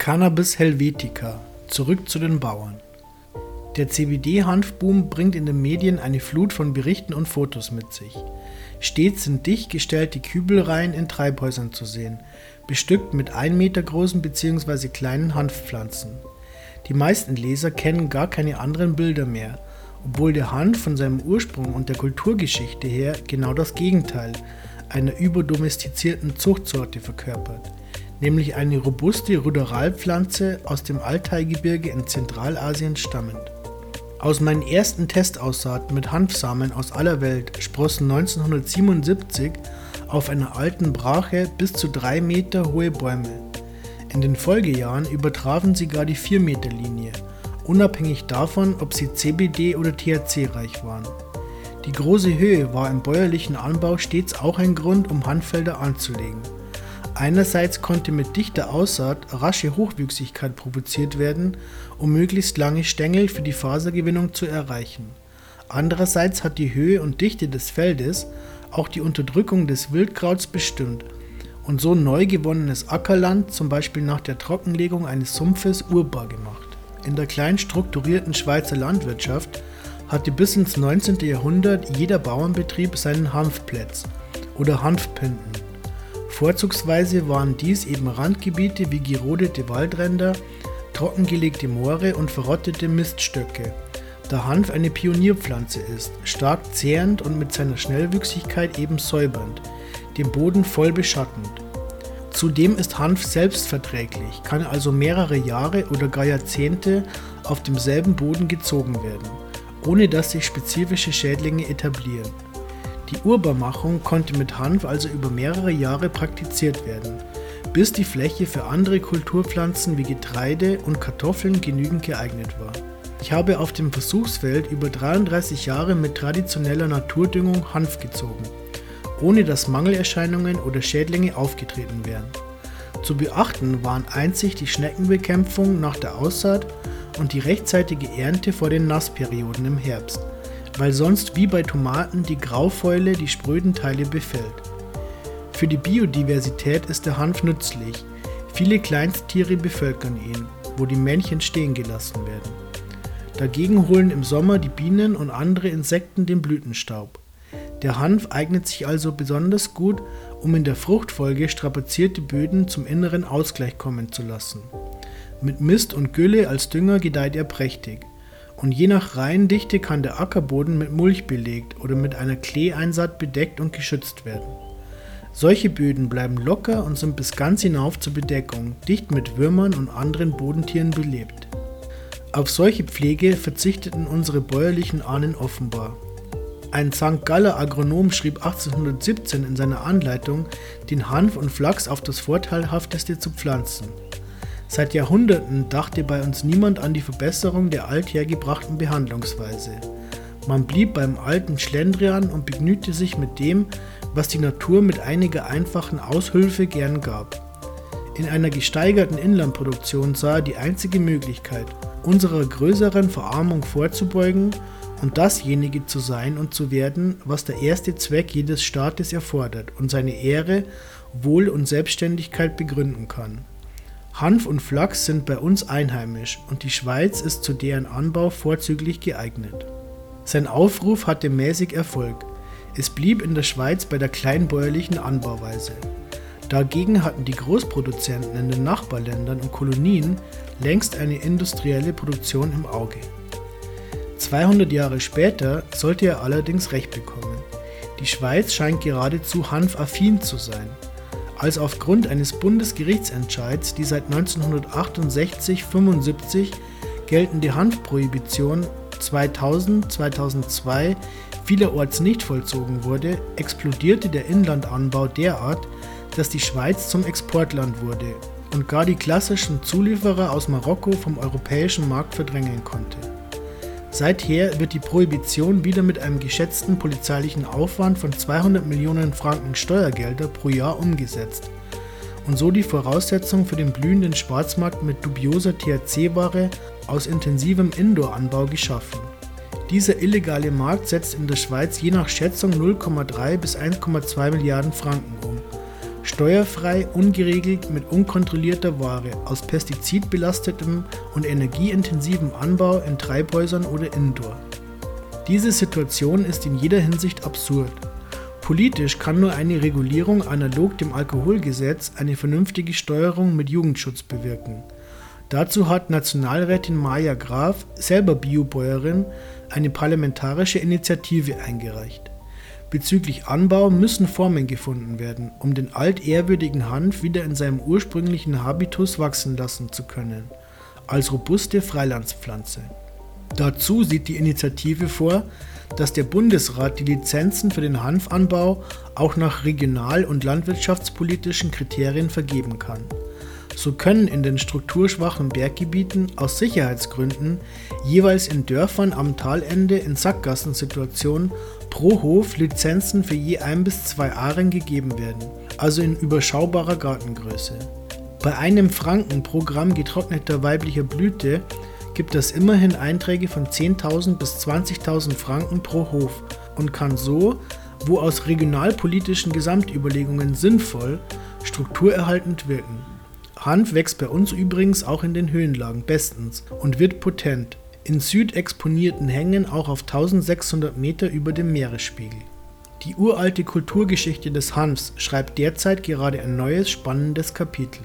Cannabis Helvetica. Zurück zu den Bauern. Der CBD-Hanfboom bringt in den Medien eine Flut von Berichten und Fotos mit sich. Stets sind dicht gestellte Kübelreihen in Treibhäusern zu sehen, bestückt mit 1 Meter großen bzw. kleinen Hanfpflanzen. Die meisten Leser kennen gar keine anderen Bilder mehr, obwohl der Hanf von seinem Ursprung und der Kulturgeschichte her genau das Gegenteil einer überdomestizierten Zuchtsorte verkörpert nämlich eine robuste Ruderalpflanze aus dem Altaigebirge in Zentralasien stammend. Aus meinen ersten Testaussaaten mit Hanfsamen aus aller Welt sprossen 1977 auf einer alten Brache bis zu drei Meter hohe Bäume. In den Folgejahren übertrafen sie gar die 4 Meter Linie, unabhängig davon, ob sie CBD oder THC reich waren. Die große Höhe war im bäuerlichen Anbau stets auch ein Grund, um Hanffelder anzulegen. Einerseits konnte mit dichter Aussaat rasche Hochwüchsigkeit provoziert werden, um möglichst lange Stängel für die Fasergewinnung zu erreichen. Andererseits hat die Höhe und Dichte des Feldes auch die Unterdrückung des Wildkrauts bestimmt und so neu gewonnenes Ackerland zum Beispiel nach der Trockenlegung eines Sumpfes urbar gemacht. In der klein strukturierten Schweizer Landwirtschaft hatte bis ins 19. Jahrhundert jeder Bauernbetrieb seinen Hanfplätz oder Hanfpinden Vorzugsweise waren dies eben Randgebiete wie gerodete Waldränder, trockengelegte Moore und verrottete Miststöcke, da Hanf eine Pionierpflanze ist, stark zehrend und mit seiner Schnellwüchsigkeit eben säubernd, den Boden voll beschattend. Zudem ist Hanf selbstverträglich, kann also mehrere Jahre oder gar Jahrzehnte auf demselben Boden gezogen werden, ohne dass sich spezifische Schädlinge etablieren. Die Urbarmachung konnte mit Hanf also über mehrere Jahre praktiziert werden, bis die Fläche für andere Kulturpflanzen wie Getreide und Kartoffeln genügend geeignet war. Ich habe auf dem Versuchsfeld über 33 Jahre mit traditioneller Naturdüngung Hanf gezogen, ohne dass Mangelerscheinungen oder Schädlinge aufgetreten wären. Zu beachten waren einzig die Schneckenbekämpfung nach der Aussaat und die rechtzeitige Ernte vor den Nassperioden im Herbst weil sonst wie bei Tomaten die Graufäule die spröden Teile befällt. Für die Biodiversität ist der Hanf nützlich. Viele Kleinsttiere bevölkern ihn, wo die Männchen stehen gelassen werden. Dagegen holen im Sommer die Bienen und andere Insekten den Blütenstaub. Der Hanf eignet sich also besonders gut, um in der Fruchtfolge strapazierte Böden zum inneren Ausgleich kommen zu lassen. Mit Mist und Gülle als Dünger gedeiht er prächtig und je nach Reihendichte kann der Ackerboden mit Mulch belegt oder mit einer Kleeeinsaat bedeckt und geschützt werden. Solche Böden bleiben locker und sind bis ganz hinauf zur Bedeckung dicht mit Würmern und anderen Bodentieren belebt. Auf solche Pflege verzichteten unsere bäuerlichen Ahnen offenbar. Ein St. Galler Agronom schrieb 1817 in seiner Anleitung, den Hanf und Flachs auf das Vorteilhafteste zu pflanzen. Seit Jahrhunderten dachte bei uns niemand an die Verbesserung der althergebrachten Behandlungsweise. Man blieb beim alten Schlendrian und begnügte sich mit dem, was die Natur mit einiger einfachen Aushülfe gern gab. In einer gesteigerten Inlandproduktion sah er die einzige Möglichkeit, unserer größeren Verarmung vorzubeugen und dasjenige zu sein und zu werden, was der erste Zweck jedes Staates erfordert und seine Ehre, Wohl und Selbstständigkeit begründen kann. Hanf und Flachs sind bei uns einheimisch und die Schweiz ist zu deren Anbau vorzüglich geeignet. Sein Aufruf hatte mäßig Erfolg. Es blieb in der Schweiz bei der kleinbäuerlichen Anbauweise. Dagegen hatten die Großproduzenten in den Nachbarländern und Kolonien längst eine industrielle Produktion im Auge. 200 Jahre später sollte er allerdings recht bekommen. Die Schweiz scheint geradezu hanfaffin zu sein als aufgrund eines Bundesgerichtsentscheids die seit 1968-75 geltende Hanfprohibition 2000-2002 vielerorts nicht vollzogen wurde, explodierte der Inlandanbau derart, dass die Schweiz zum Exportland wurde und gar die klassischen Zulieferer aus Marokko vom europäischen Markt verdrängen konnte. Seither wird die Prohibition wieder mit einem geschätzten polizeilichen Aufwand von 200 Millionen Franken Steuergelder pro Jahr umgesetzt und so die Voraussetzung für den blühenden Schwarzmarkt mit dubioser THC-Ware aus intensivem Indoor-Anbau geschaffen. Dieser illegale Markt setzt in der Schweiz je nach Schätzung 0,3 bis 1,2 Milliarden Franken um. Steuerfrei, ungeregelt mit unkontrollierter Ware aus pestizidbelastetem und energieintensivem Anbau in Treibhäusern oder Indoor. Diese Situation ist in jeder Hinsicht absurd. Politisch kann nur eine Regulierung analog dem Alkoholgesetz eine vernünftige Steuerung mit Jugendschutz bewirken. Dazu hat Nationalrätin Maja Graf, selber Biobäuerin, eine parlamentarische Initiative eingereicht. Bezüglich Anbau müssen Formen gefunden werden, um den altehrwürdigen Hanf wieder in seinem ursprünglichen Habitus wachsen lassen zu können, als robuste Freilandspflanze. Dazu sieht die Initiative vor, dass der Bundesrat die Lizenzen für den Hanfanbau auch nach regional- und landwirtschaftspolitischen Kriterien vergeben kann. So können in den strukturschwachen Berggebieten aus Sicherheitsgründen jeweils in Dörfern am Talende in Sackgassensituationen pro Hof Lizenzen für je ein bis zwei Aren gegeben werden, also in überschaubarer Gartengröße. Bei einem Franken pro Gramm getrockneter weiblicher Blüte gibt es immerhin Einträge von 10.000 bis 20.000 Franken pro Hof und kann so, wo aus regionalpolitischen Gesamtüberlegungen sinnvoll, strukturerhaltend wirken. Hanf wächst bei uns übrigens auch in den Höhenlagen bestens und wird potent, in südexponierten Hängen auch auf 1600 Meter über dem Meeresspiegel. Die uralte Kulturgeschichte des Hanfs schreibt derzeit gerade ein neues spannendes Kapitel.